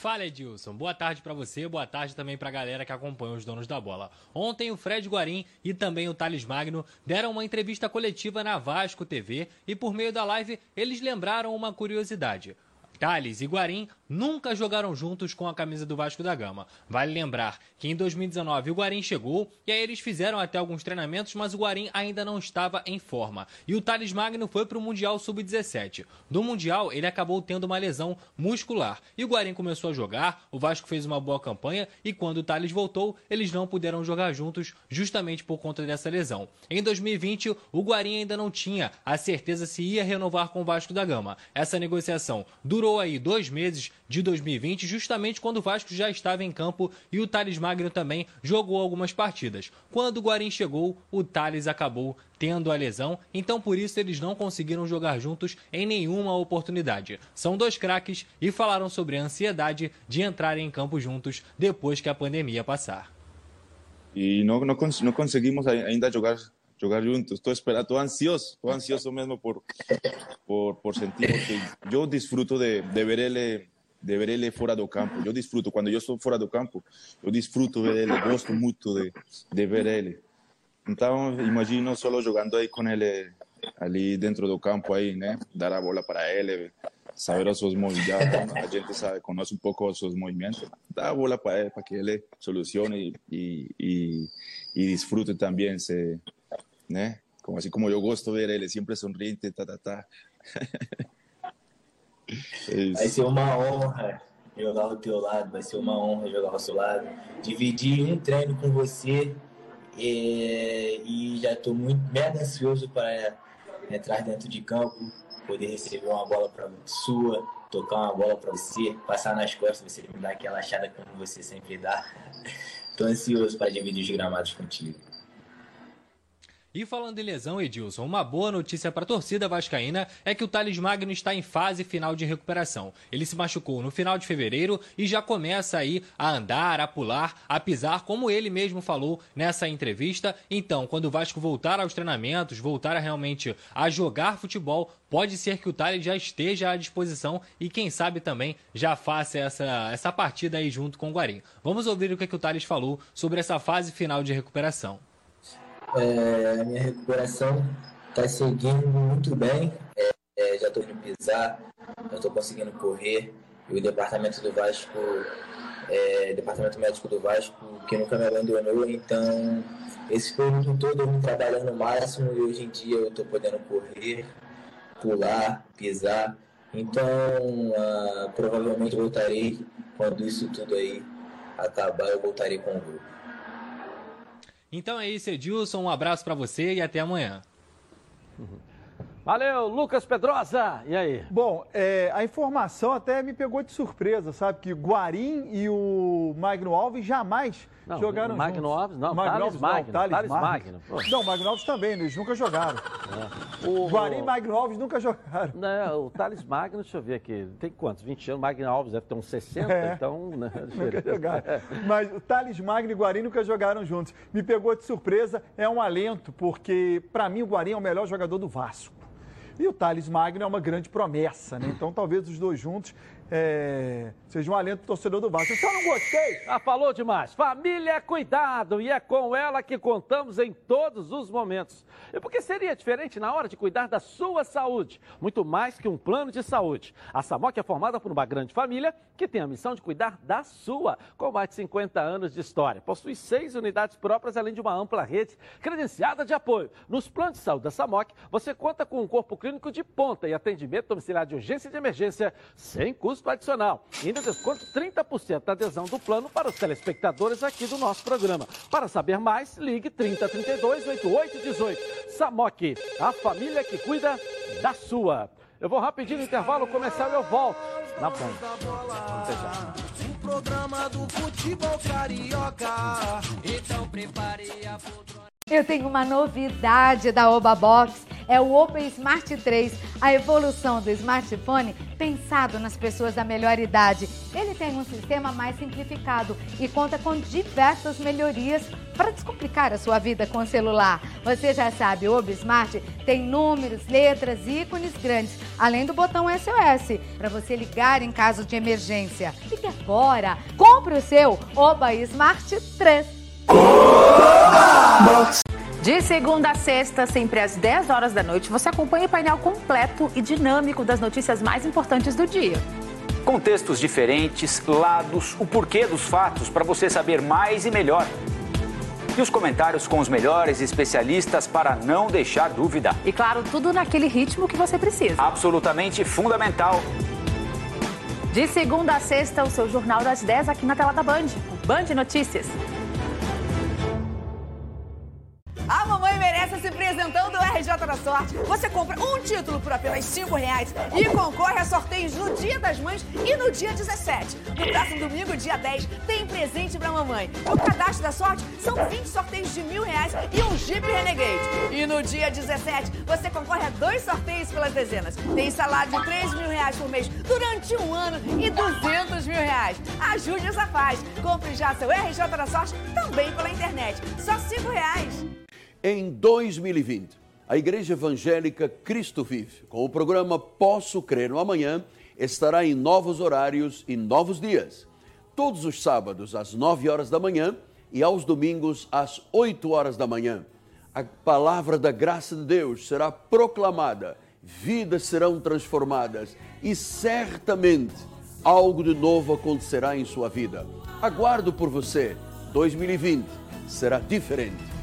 Fala Edilson, boa tarde pra você, boa tarde também pra galera que acompanha os donos da bola. Ontem o Fred Guarim e também o Thales Magno deram uma entrevista coletiva na Vasco TV e por meio da live eles lembraram uma curiosidade. Thales e Guarim nunca jogaram juntos com a camisa do Vasco da Gama. Vale lembrar que em 2019 o Guarim chegou e aí eles fizeram até alguns treinamentos, mas o Guarim ainda não estava em forma. E o Thales Magno foi para o Mundial Sub-17. Do Mundial, ele acabou tendo uma lesão muscular. E o Guarim começou a jogar, o Vasco fez uma boa campanha e quando o Thales voltou, eles não puderam jogar juntos justamente por conta dessa lesão. Em 2020, o Guarim ainda não tinha a certeza se ia renovar com o Vasco da Gama. Essa negociação durou aí dois meses de 2020, justamente quando o Vasco já estava em campo e o Thales Magno também jogou algumas partidas. Quando o Guarim chegou, o Thales acabou tendo a lesão, então por isso eles não conseguiram jogar juntos em nenhuma oportunidade. São dois craques e falaram sobre a ansiedade de entrarem em campo juntos depois que a pandemia passar. no, no, cons- no conseguimos ai- ainda jogar, jogar juntos. Estoy esperando, estoy ansioso, estoy ansioso mesmo por, por, por sentir, porque yo disfruto de, de ver ele de campo. Eu disfruto, quando eu estou fora do campo, eu disfruto ver ele, gosto muito de, de ver imagino solo jogando aí com ele ali dentro do campo aí, né? Dar a bola para ele, saber os seus movimentos, a gente sabe, conhece um pouco os seus movimentos, dar a bola para ele, para que ele solucione e disfrute também, se, né? Como assim como eu gosto de ver ele, sempre sorriente, tá, tá, tá. É. Vai ser uma honra jogar ao teu lado, vai ser uma honra jogar ao seu lado, dividir um treino com você é, e já estou muito mega ansioso para entrar dentro de campo, poder receber uma bola para sua, tocar uma bola para você, passar nas costas, você me dar aquela achada como você sempre dá. Estou ansioso para dividir os gramados contigo. E falando em lesão, Edilson, uma boa notícia para a torcida vascaína é que o Thales Magno está em fase final de recuperação. Ele se machucou no final de fevereiro e já começa aí a andar, a pular, a pisar, como ele mesmo falou nessa entrevista. Então, quando o Vasco voltar aos treinamentos, voltar a realmente a jogar futebol, pode ser que o Thales já esteja à disposição e quem sabe também já faça essa, essa partida aí junto com o Guarim. Vamos ouvir o que, que o Thales falou sobre essa fase final de recuperação. É, a minha recuperação está seguindo muito bem. É, é, já estou indo pisar, já estou conseguindo correr. E o departamento do Vasco, é, departamento médico do Vasco, que nunca me abandonou. Então, esse período todo eu vim trabalhando no máximo e hoje em dia eu estou podendo correr, pular, pisar. Então, ah, provavelmente voltarei quando isso tudo aí acabar, eu voltarei com o grupo. Então é isso, Edilson. Um abraço para você e até amanhã. Valeu, Lucas Pedrosa. E aí? Bom, é, a informação até me pegou de surpresa, sabe? Que Guarim e o Magno Alves jamais Não, jogaram Magno juntos. Alves não, Magno Thales Alves não, Magno, Thales Thales Magno. Magno. Não, Magno Alves também, eles nunca jogaram. O, Guarim e Magno Alves nunca jogaram. Não, o Thales Magno, deixa eu ver aqui, tem quantos? 20 anos, Magno Alves deve ter uns 60, É. então... Né, Nunca jogaram. Mas o Thales Magno e Guarim nunca jogaram juntos. Me pegou de surpresa, é um alento, porque para mim o Guarim é o melhor jogador do Vasco. E o Thales Magno é uma grande promessa, né? Então talvez os dois juntos é, seja um alento do torcedor do Vasco. Eu só não gostei. Ah, falou demais. Família é cuidado e é com ela que contamos em todos os momentos. E por que seria diferente na hora de cuidar da sua saúde? Muito mais que um plano de saúde. A Samok é formada por uma grande família que tem a missão de cuidar da sua, com mais de 50 anos de história. Possui seis unidades próprias, além de uma ampla rede credenciada de apoio. Nos planos de saúde da Samok, você conta com um corpo clínico de ponta e atendimento domiciliar de urgência e de emergência sem custo adicional. E ainda desconto 30% da adesão do plano para os telespectadores aqui do nosso programa. Para saber mais, ligue 3032 8818. Samok, a família que cuida da sua. Eu vou rapidinho no intervalo comercial e eu volto na Band. Até já. O programa do futebol carioca. Então prepare a. Eu tenho uma novidade da Oba Box, é o Oba Smart 3, a evolução do smartphone pensado nas pessoas da melhor idade. Ele tem um sistema mais simplificado e conta com diversas melhorias para descomplicar a sua vida com o celular. Você já sabe, o Oba Smart tem números, letras e ícones grandes, além do botão SOS, para você ligar em caso de emergência. Ligue agora, compre o seu Oba Smart 3. De segunda a sexta, sempre às 10 horas da noite, você acompanha o painel completo e dinâmico das notícias mais importantes do dia. Contextos diferentes, lados, o porquê dos fatos para você saber mais e melhor. E os comentários com os melhores especialistas para não deixar dúvida. E claro, tudo naquele ritmo que você precisa. Absolutamente fundamental. De segunda a sexta, o seu Jornal das 10 aqui na tela da Band. Band Notícias. Merece se apresentando o RJ da Sorte. Você compra um título por apenas 5 reais e concorre a sorteios no Dia das Mães e no dia 17. No próximo domingo, dia 10, tem presente pra mamãe. No cadastro da sorte, são 20 sorteios de mil reais e um Jeep Renegade. E no dia 17, você concorre a dois sorteios pelas dezenas. Tem salário de 3 mil reais por mês durante um ano e 200 mil reais. Ajude essa paz. Compre já seu RJ da Sorte também pela internet. Só 5 reais. Em 2020, a Igreja Evangélica Cristo Vive, com o programa Posso Crer no Amanhã, estará em novos horários e novos dias. Todos os sábados, às 9 horas da manhã e aos domingos, às 8 horas da manhã. A palavra da graça de Deus será proclamada, vidas serão transformadas e certamente algo de novo acontecerá em sua vida. Aguardo por você. 2020 será diferente.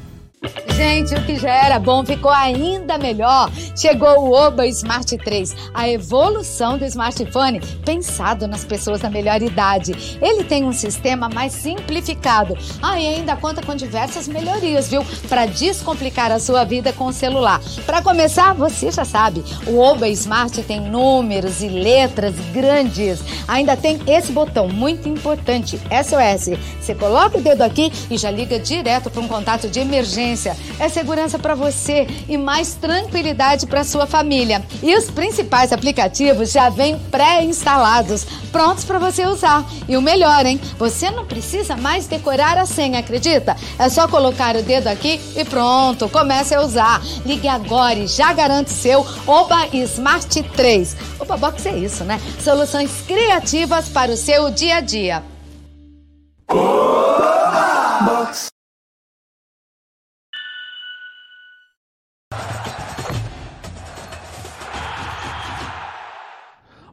Gente, o que já era bom ficou ainda melhor. Chegou o Oba Smart 3, a evolução do smartphone pensado nas pessoas da melhor idade. Ele tem um sistema mais simplificado. Ah, e ainda conta com diversas melhorias, viu? Para descomplicar a sua vida com o celular. Para começar, você já sabe, o Oba Smart tem números e letras grandes. Ainda tem esse botão muito importante, SOS. Você coloca o dedo aqui e já liga direto para um contato de emergência é segurança para você e mais tranquilidade para sua família. E os principais aplicativos já vêm pré-instalados, prontos para você usar. E o melhor, hein? Você não precisa mais decorar a senha, acredita? É só colocar o dedo aqui e pronto, comece a usar. Ligue agora e já garante seu Oba Smart 3. Oba Box é isso, né? Soluções criativas para o seu dia a dia. Box.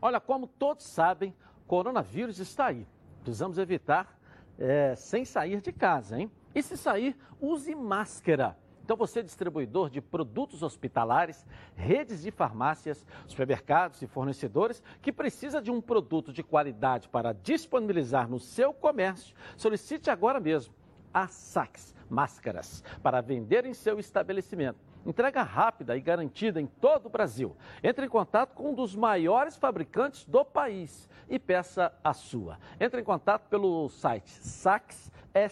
Olha, como todos sabem, coronavírus está aí. Precisamos evitar é, sem sair de casa, hein? E se sair, use máscara. Então, você, distribuidor de produtos hospitalares, redes de farmácias, supermercados e fornecedores que precisa de um produto de qualidade para disponibilizar no seu comércio, solicite agora mesmo a Sax Máscaras para vender em seu estabelecimento. Entrega rápida e garantida em todo o Brasil. Entre em contato com um dos maiores fabricantes do país e peça a sua. Entre em contato pelo site sacs.com.br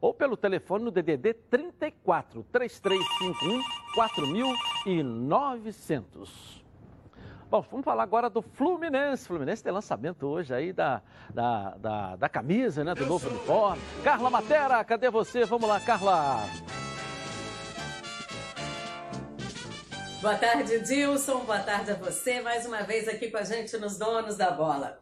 ou pelo telefone no DDD 34 3351 4900. Bom, vamos falar agora do Fluminense. Fluminense tem lançamento hoje aí da, da, da, da camisa, né? Do novo uniforme. Carla Matera, cadê você? Vamos lá, Carla. Boa tarde, Dilson. Boa tarde a você. Mais uma vez aqui com a gente nos Donos da Bola.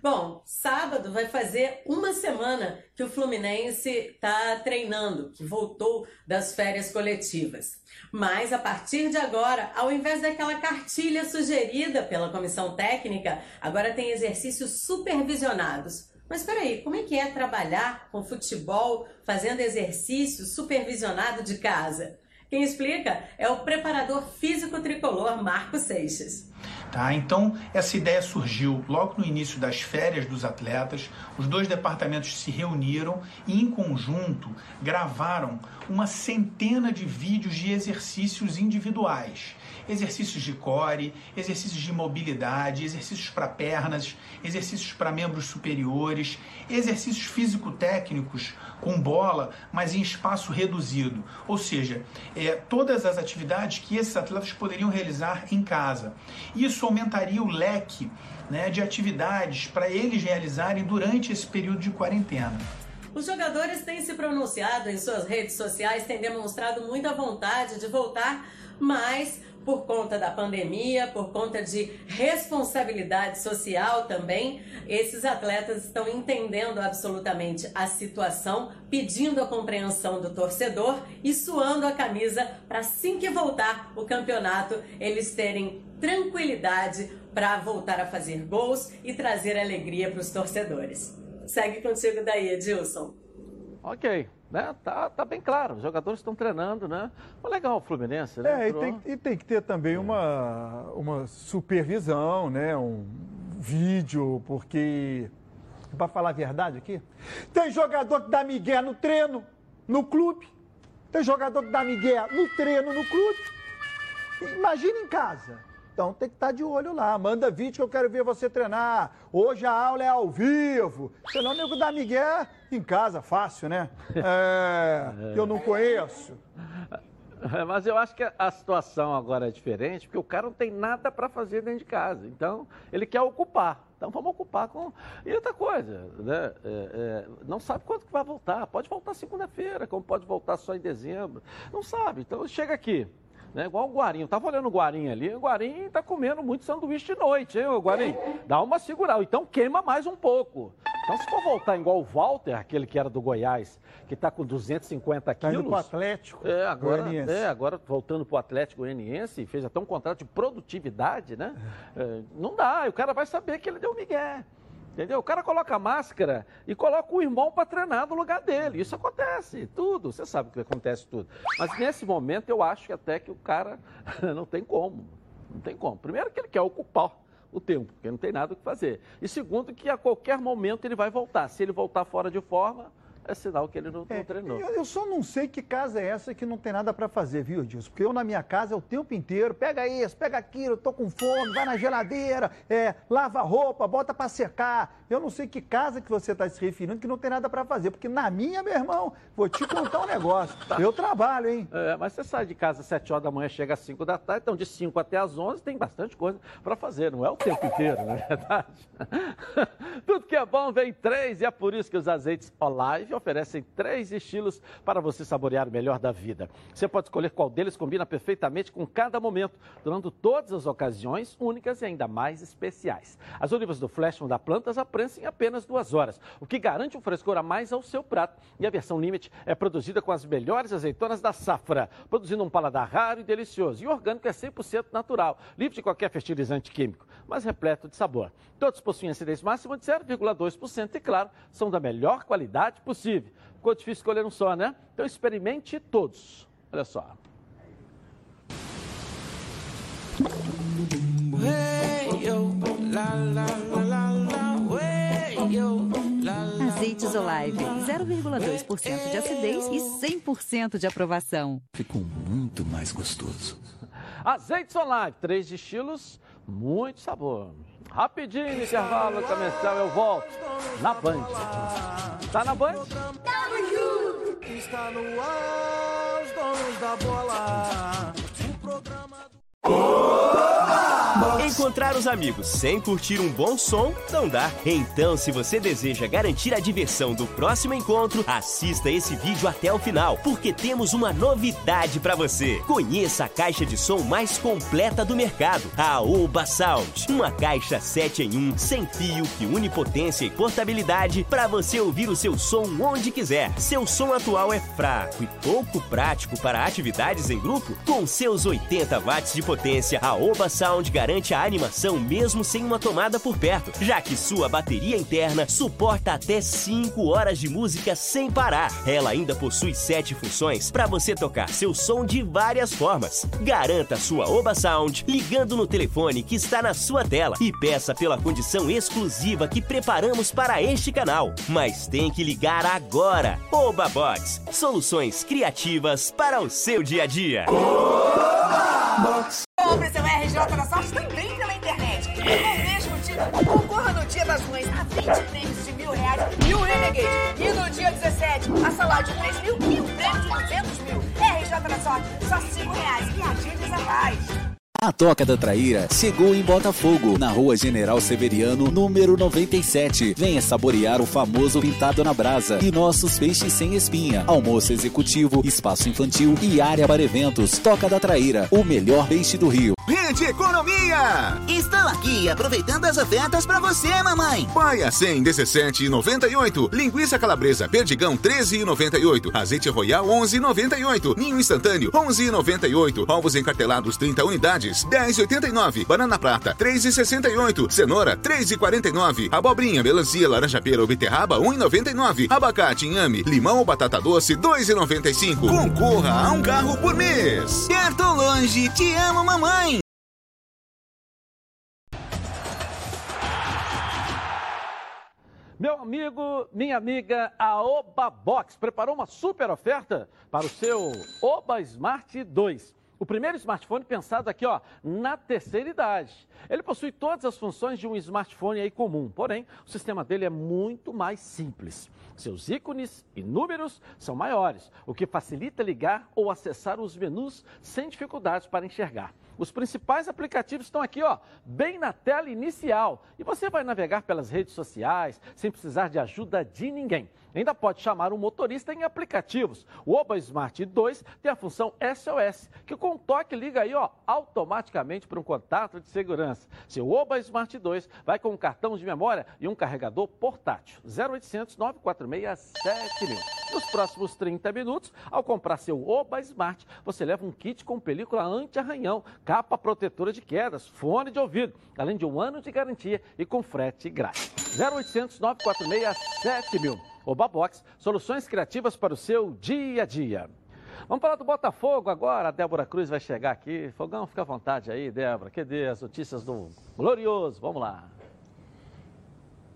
Bom, sábado vai fazer uma semana que o Fluminense está treinando, que voltou das férias coletivas. Mas a partir de agora, ao invés daquela cartilha sugerida pela comissão técnica, agora tem exercícios supervisionados. Mas peraí, como é que é trabalhar com futebol fazendo exercício supervisionado de casa? Quem explica é o preparador físico tricolor Marco Seixas. Tá? Então, essa ideia surgiu logo no início das férias dos atletas. Os dois departamentos se reuniram e, em conjunto, gravaram uma centena de vídeos de exercícios individuais. Exercícios de core, exercícios de mobilidade, exercícios para pernas, exercícios para membros superiores, exercícios físico-técnicos com bola, mas em espaço reduzido. Ou seja, é, todas as atividades que esses atletas poderiam realizar em casa. Isso aumentaria o leque né, de atividades para eles realizarem durante esse período de quarentena. Os jogadores têm se pronunciado em suas redes sociais, têm demonstrado muita vontade de voltar, mas por conta da pandemia, por conta de responsabilidade social também, esses atletas estão entendendo absolutamente a situação, pedindo a compreensão do torcedor e suando a camisa para assim que voltar o campeonato, eles terem tranquilidade para voltar a fazer gols e trazer alegria para os torcedores. Segue contigo daí, Edilson. Ok, né? Tá, tá bem claro, os jogadores estão treinando, né? Mas legal o Fluminense, né? É, e tem, e tem que ter também uma, uma supervisão, né? Um vídeo, porque, para falar a verdade aqui, tem jogador que dá migué no treino, no clube, tem jogador que dá migué no treino, no clube. Imagina em casa. Então tem que estar de olho lá. Manda vídeo que eu quero ver você treinar. Hoje a aula é ao vivo. Senão o nego dá migué em casa, fácil, né? É, eu não conheço. Mas eu acho que a situação agora é diferente, porque o cara não tem nada para fazer dentro de casa. Então, ele quer ocupar. Então, vamos ocupar com. E outra coisa, né? É, é, não sabe quando que vai voltar. Pode voltar segunda-feira, como pode voltar só em dezembro. Não sabe. Então, chega aqui. Né? Igual o Guarim. Eu tava olhando o Guarim ali. O Guarim tá comendo muito sanduíche de noite, hein, Guarim? Dá uma segurada. Então queima mais um pouco. Então, se for voltar igual o Walter, aquele que era do Goiás, que está com 250 quilos. Tá pro Atlético. É, agora, é, agora voltando pro Atlético Goianiense, fez até um contrato de produtividade, né? É, não dá, o cara vai saber que ele deu migué. Entendeu? O cara coloca máscara e coloca o irmão para treinar no lugar dele. Isso acontece, tudo. Você sabe que acontece tudo. Mas nesse momento eu acho que até que o cara não tem como. Não tem como. Primeiro que ele quer ocupar o tempo, porque não tem nada o que fazer. E segundo que a qualquer momento ele vai voltar. Se ele voltar fora de forma, é sinal que ele não, é, não treinou. Eu, eu, só não sei que casa é essa que não tem nada para fazer, viu, Dilson? Porque eu na minha casa é o tempo inteiro, pega isso, pega aquilo, eu tô com fome, vai na geladeira, é, lava roupa, bota para secar. Eu não sei que casa que você está se referindo que não tem nada para fazer, porque na minha, meu irmão, vou te contar um negócio. Tá. Eu trabalho, hein? É, mas você sai de casa às 7 horas da manhã, chega às 5 da tarde, então de 5 até às 11 tem bastante coisa para fazer, não é o tempo inteiro, não é verdade? Tudo que é bom vem três e é por isso que os azeites Olive oferecem três estilos para você saborear o melhor da vida. Você pode escolher qual deles combina perfeitamente com cada momento, durante todas as ocasiões únicas e ainda mais especiais. As olivas do Flash vão dar plantas a em apenas duas horas, o que garante um frescor a mais ao seu prato. E a versão Limite é produzida com as melhores azeitonas da safra, produzindo um paladar raro e delicioso. E o orgânico é 100% natural, livre de qualquer fertilizante químico, mas repleto de sabor. Todos possuem acidez máxima de 0,2% e, claro, são da melhor qualidade possível. Ficou difícil escolher um só, né? Então experimente todos. Olha só. Azeites Olive, 0,2% de acidez e 100% de aprovação. Ficou muito mais gostoso. Azeites Olive, três estilos, muito sabor. Rapidinho, intervalo comercial, eu volto na Band. Tá na Band? Tamo junto! Está no ar, os donos da bola. O programa do... Encontrar os amigos sem curtir um bom som não dá. Então, se você deseja garantir a diversão do próximo encontro, assista esse vídeo até o final, porque temos uma novidade para você. Conheça a caixa de som mais completa do mercado, a Oba Sound. Uma caixa 7 em 1, sem fio, que une potência e portabilidade para você ouvir o seu som onde quiser. Seu som atual é fraco e pouco prático para atividades em grupo? Com seus 80 watts de potência, a Oba Sound garante a animação mesmo sem uma tomada por perto, já que sua bateria interna suporta até 5 horas de música sem parar. Ela ainda possui 7 funções para você tocar seu som de várias formas. Garanta sua Oba Sound ligando no telefone que está na sua tela e peça pela condição exclusiva que preparamos para este canal. Mas tem que ligar agora. Oba Box, soluções criativas para o seu dia a dia. Compre seu RJ da Sorte também pela internet. Com o mesmo título, concorra no Dia das Mães a 20 prêmios de mil reais e um Renegade. E no dia 17, a salário de 3 mil e um prêmio de 200 mil. RJ da Sorte, só 5 reais. E a paz. A Toca da Traíra chegou em Botafogo, na rua General Severiano, número 97. Venha saborear o famoso pintado na brasa e nossos peixes sem espinha. Almoço executivo, espaço infantil e área para eventos. Toca da Traíra, o melhor peixe do Rio. Rede Economia! Estou aqui aproveitando as ofertas para você, mamãe. Paia 100, 17,98. Linguiça calabresa perdigão, 13,98. Azeite royal, 11,98. Ninho instantâneo, 11,98. Ovos encartelados, 30 unidades, 10,89. Banana prata, 3,68. Cenoura, 3,49. Abobrinha, melancia, laranja pera ou beterraba, 1,99. Abacate, inhame, limão ou batata doce, 2,95. Concorra a um carro por mês. Perto ou longe, te amo, mamãe. Meu amigo, minha amiga, a Oba Box preparou uma super oferta para o seu Oba Smart 2. O primeiro smartphone pensado aqui, ó, na terceira idade. Ele possui todas as funções de um smartphone aí comum, porém, o sistema dele é muito mais simples. Seus ícones e números são maiores, o que facilita ligar ou acessar os menus sem dificuldades para enxergar. Os principais aplicativos estão aqui, ó, bem na tela inicial. E você vai navegar pelas redes sociais sem precisar de ajuda de ninguém. Ainda pode chamar um motorista em aplicativos. O Oba Smart 2 tem a função SOS, que com um toque liga aí, ó, automaticamente para um contato de segurança. Seu Oba Smart 2 vai com um cartão de memória e um carregador portátil. 0800 946 7000. Nos próximos 30 minutos, ao comprar seu Oba Smart, você leva um kit com película anti-arranhão, capa protetora de quedas, fone de ouvido, além de um ano de garantia e com frete grátis. 0800 946 7000. Oba Box, soluções criativas para o seu dia a dia. Vamos falar do Botafogo agora. A Débora Cruz vai chegar aqui. Fogão, fica à vontade aí, Débora. Que dê as notícias do Glorioso. Vamos lá.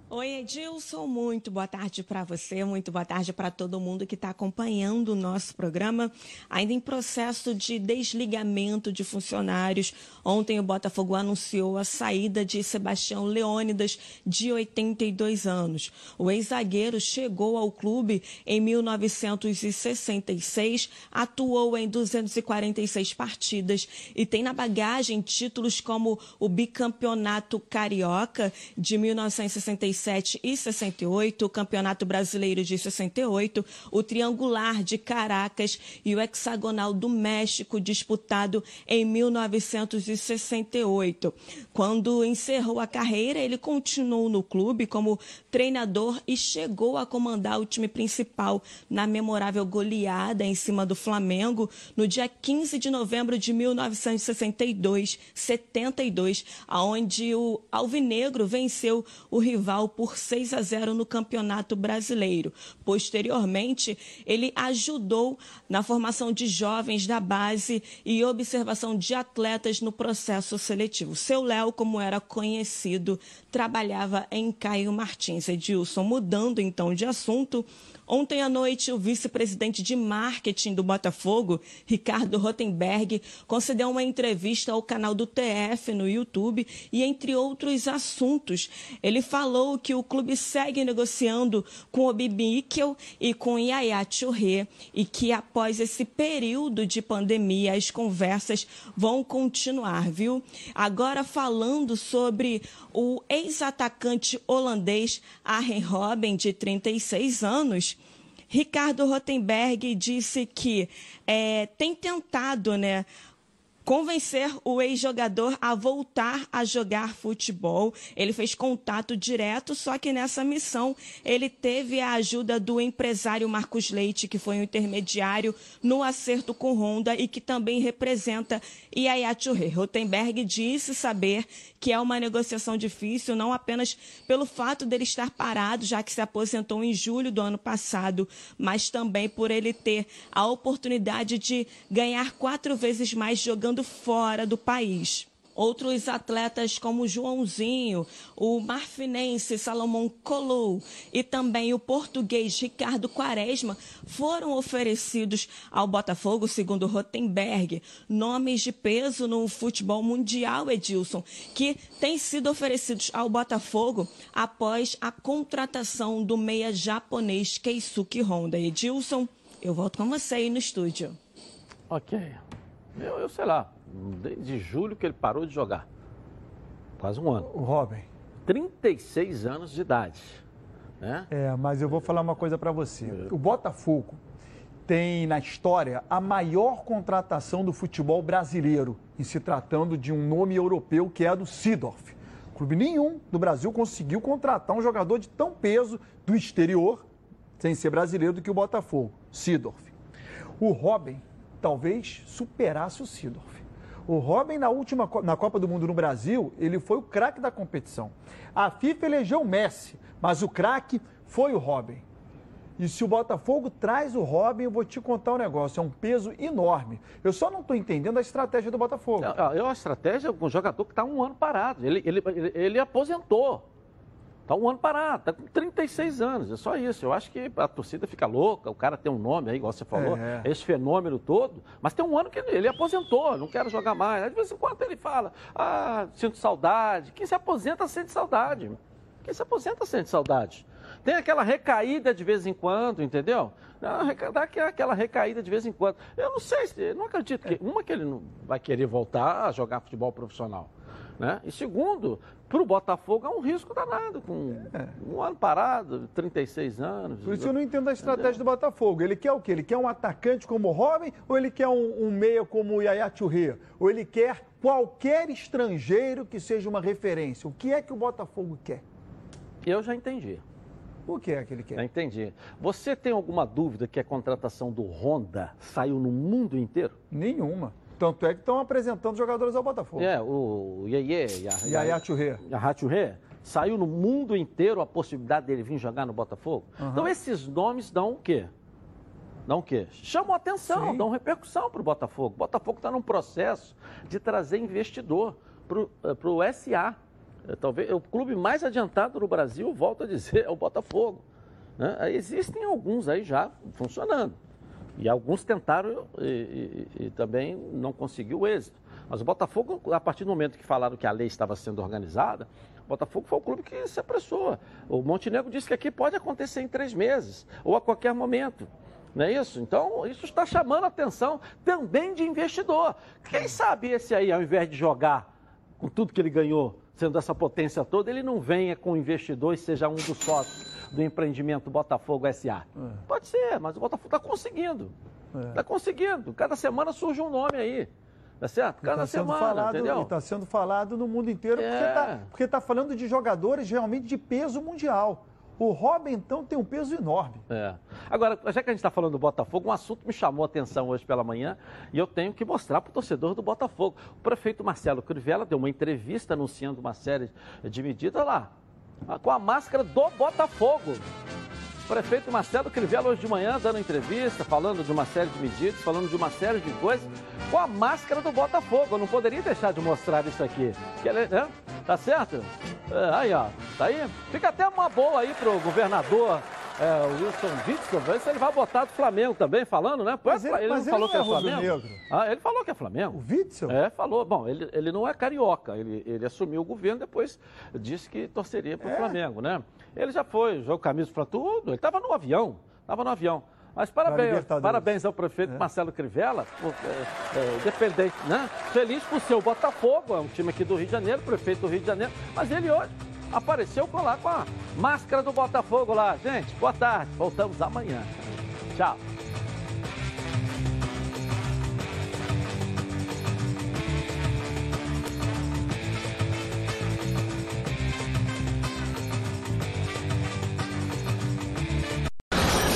Oi, Edilson, muito boa tarde para você, muito boa tarde para todo mundo que está acompanhando o nosso programa. Ainda em processo de desligamento de funcionários, ontem o Botafogo anunciou a saída de Sebastião Leônidas, de 82 anos. O ex-zagueiro chegou ao clube em 1966, atuou em 246 partidas e tem na bagagem títulos como o bicampeonato carioca de 1966 67 e 68, o Campeonato Brasileiro de 68, o Triangular de Caracas e o Hexagonal do México, disputado em 1968. Quando encerrou a carreira, ele continuou no clube como treinador e chegou a comandar o time principal na memorável goleada em cima do Flamengo no dia 15 de novembro de 1962, 72, aonde o Alvinegro venceu o rival por 6 a 0 no Campeonato Brasileiro. Posteriormente, ele ajudou na formação de jovens da base e observação de atletas no processo seletivo. Seu Léo, como era conhecido, trabalhava em Caio Martins. Edilson, mudando então de assunto, Ontem à noite, o vice-presidente de marketing do Botafogo, Ricardo Rotenberg, concedeu uma entrevista ao canal do TF no YouTube e, entre outros assuntos, ele falou que o clube segue negociando com o Bibíquel e com Yaya Touré e que, após esse período de pandemia, as conversas vão continuar, viu? Agora, falando sobre o ex-atacante holandês Arjen Robben, de 36 anos, Ricardo Rotenberg disse que é, tem tentado, né? Convencer o ex-jogador a voltar a jogar futebol. Ele fez contato direto, só que nessa missão ele teve a ajuda do empresário Marcos Leite, que foi um intermediário no acerto com Honda e que também representa Touré. Rotenberg disse saber que é uma negociação difícil, não apenas pelo fato dele estar parado, já que se aposentou em julho do ano passado, mas também por ele ter a oportunidade de ganhar quatro vezes mais jogando fora do país. Outros atletas como Joãozinho, o marfinense Salomão Colou e também o português Ricardo Quaresma foram oferecidos ao Botafogo, segundo Rotenberg, nomes de peso no futebol mundial, Edilson, que têm sido oferecidos ao Botafogo após a contratação do meia japonês Keisuke Honda. Edilson, eu volto com você aí no estúdio. Ok. Eu, eu sei lá, desde julho que ele parou de jogar. Quase um ano. O Robin. 36 anos de idade. Né? É, mas eu vou falar uma coisa para você. O Botafogo tem na história a maior contratação do futebol brasileiro, em se tratando de um nome europeu que é a do Sidorf. Clube nenhum do Brasil conseguiu contratar um jogador de tão peso do exterior, sem ser brasileiro, do que o Botafogo, Sidorf. O Robin talvez superasse o Sidorf. O Robin, na última na Copa do Mundo no Brasil, ele foi o craque da competição. A FIFA elegeu o Messi, mas o craque foi o Robin. E se o Botafogo traz o Robin, eu vou te contar um negócio, é um peso enorme. Eu só não estou entendendo a estratégia do Botafogo. É, é uma estratégia com um jogador que está um ano parado. Ele, ele, ele, ele aposentou. Está um ano parado, está com 36 anos, é só isso. Eu acho que a torcida fica louca, o cara tem um nome aí, igual você falou, é. esse fenômeno todo, mas tem um ano que ele, ele aposentou, não quero jogar mais. Às vezes, enquanto ele fala, ah, sinto saudade. Quem se aposenta sente saudade. Quem se aposenta sente saudade. Tem aquela recaída de vez em quando, entendeu? Dá aquela recaída de vez em quando. Eu não sei, não acredito que. Uma, que ele não vai querer voltar a jogar futebol profissional. Né? E segundo, para o Botafogo é um risco danado, com é. um ano parado, 36 anos. Por isso eu não entendo a estratégia Entendeu? do Botafogo. Ele quer o quê? Ele quer um atacante como o Robin ou ele quer um, um meia como o Yaya Touré? Ou ele quer qualquer estrangeiro que seja uma referência? O que é que o Botafogo quer? Eu já entendi. O que é que ele quer? Já entendi. Você tem alguma dúvida que a contratação do Honda saiu no mundo inteiro? Nenhuma. Tanto é que estão apresentando jogadores ao Botafogo. É, o Iê Yaya Churré. Yaya Churré. Saiu no mundo inteiro a possibilidade dele vir jogar no Botafogo. Uhum. Então esses nomes dão o quê? Dão o quê? Chamam atenção, Sim. dão repercussão para o Botafogo. O Botafogo está num processo de trazer investidor para o SA. É, talvez o clube mais adiantado no Brasil, volto a dizer, é o Botafogo. Né? Existem alguns aí já funcionando. E alguns tentaram e, e, e, também não conseguiu êxito. Mas o Botafogo, a partir do momento que falaram que a lei estava sendo organizada, o Botafogo foi o clube que se apressou. O Montenegro disse que aqui pode acontecer em três meses, ou a qualquer momento. Não é isso? Então, isso está chamando a atenção também de investidor. Quem sabe esse aí, ao invés de jogar com tudo que ele ganhou, sendo essa potência toda, ele não venha com investidor e seja um dos sócios do empreendimento Botafogo SA. É. Pode ser, mas o Botafogo está conseguindo. Está é. conseguindo. Cada semana surge um nome aí. Tá certo? Cada tá semana, falado, entendeu? Está sendo falado no mundo inteiro é. porque está tá falando de jogadores realmente de peso mundial. O Robin, então, tem um peso enorme. É. Agora, já que a gente está falando do Botafogo, um assunto me chamou a atenção hoje pela manhã e eu tenho que mostrar para o torcedor do Botafogo. O prefeito Marcelo Crivella deu uma entrevista anunciando uma série de medidas lá, com a máscara do Botafogo. Prefeito Marcelo Crivella hoje de manhã dando entrevista, falando de uma série de medidas, falando de uma série de coisas, com a máscara do Botafogo. Eu não poderia deixar de mostrar isso aqui. Né? Tá certo? É, aí, ó. Tá aí? Fica até uma boa aí pro governador é, o Wilson se ele vai botar do Flamengo também, falando, né? Mas ele- ele, mas não falou ele que é não é Flamengo? rubro-negro. Ah, ele falou que é Flamengo. O Witzel? É, falou. Bom, ele, ele não é carioca, ele, ele assumiu o governo, depois disse que torceria para o É? Flamengo, né? Ele já foi, jogou camisa para tudo, ele estava no avião, estava no avião. Mas parabéns, parabéns ao prefeito Marcelo Crivella, por, é, é, independente, né? Feliz por ser o Botafogo, é um time aqui do Rio de Janeiro, prefeito do Rio de Janeiro, mas ele hoje apareceu com lá com a máscara do Botafogo lá. Gente, boa tarde, voltamos amanhã. Tchau.